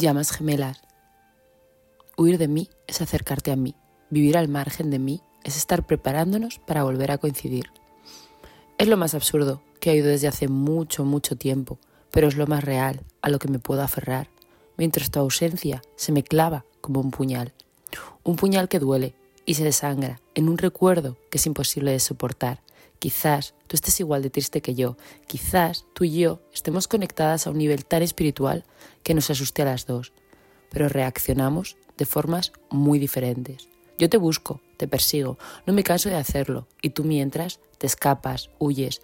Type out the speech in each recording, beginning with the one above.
Llamas gemelas. Huir de mí es acercarte a mí. Vivir al margen de mí es estar preparándonos para volver a coincidir. Es lo más absurdo que he oído desde hace mucho, mucho tiempo, pero es lo más real a lo que me puedo aferrar, mientras tu ausencia se me clava como un puñal. Un puñal que duele y se desangra en un recuerdo que es imposible de soportar. Quizás tú estés igual de triste que yo, quizás tú y yo estemos conectadas a un nivel tan espiritual que nos asuste a las dos, pero reaccionamos de formas muy diferentes. Yo te busco, te persigo, no me canso de hacerlo, y tú mientras te escapas, huyes.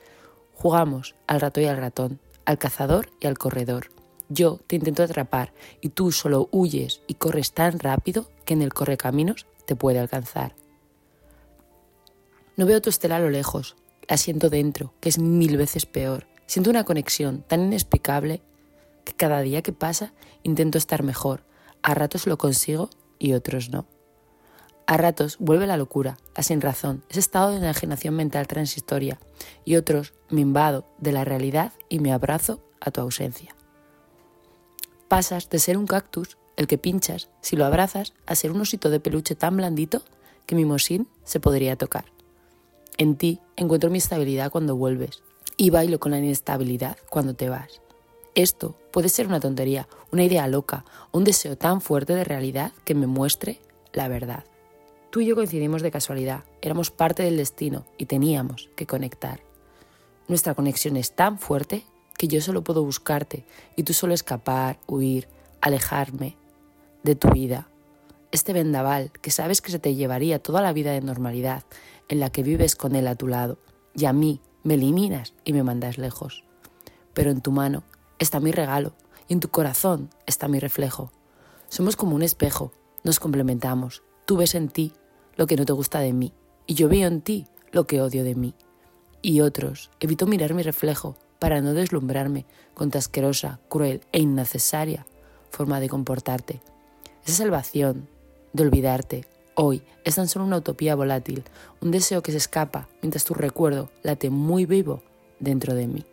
Jugamos al rato y al ratón, al cazador y al corredor. Yo te intento atrapar y tú solo huyes y corres tan rápido que en el correcaminos te puede alcanzar. No veo tu estela a lo lejos, la siento dentro, que es mil veces peor. Siento una conexión tan inexplicable que cada día que pasa intento estar mejor. A ratos lo consigo y otros no. A ratos vuelve la locura, la sin razón, ese estado de enajenación mental transitoria, y otros me invado de la realidad y me abrazo a tu ausencia. Pasas de ser un cactus, el que pinchas, si lo abrazas, a ser un osito de peluche tan blandito que mi mosín se podría tocar. En ti encuentro mi estabilidad cuando vuelves y bailo con la inestabilidad cuando te vas. Esto puede ser una tontería, una idea loca, un deseo tan fuerte de realidad que me muestre la verdad. Tú y yo coincidimos de casualidad, éramos parte del destino y teníamos que conectar. Nuestra conexión es tan fuerte que yo solo puedo buscarte y tú solo escapar, huir, alejarme de tu vida. Este vendaval que sabes que se te llevaría toda la vida de normalidad en la que vives con él a tu lado y a mí me eliminas y me mandas lejos. Pero en tu mano está mi regalo y en tu corazón está mi reflejo. Somos como un espejo, nos complementamos. Tú ves en ti lo que no te gusta de mí y yo veo en ti lo que odio de mí. Y otros, evito mirar mi reflejo para no deslumbrarme con tu asquerosa, cruel e innecesaria forma de comportarte. Esa salvación de olvidarte hoy es tan solo una utopía volátil, un deseo que se escapa mientras tu recuerdo late muy vivo dentro de mí.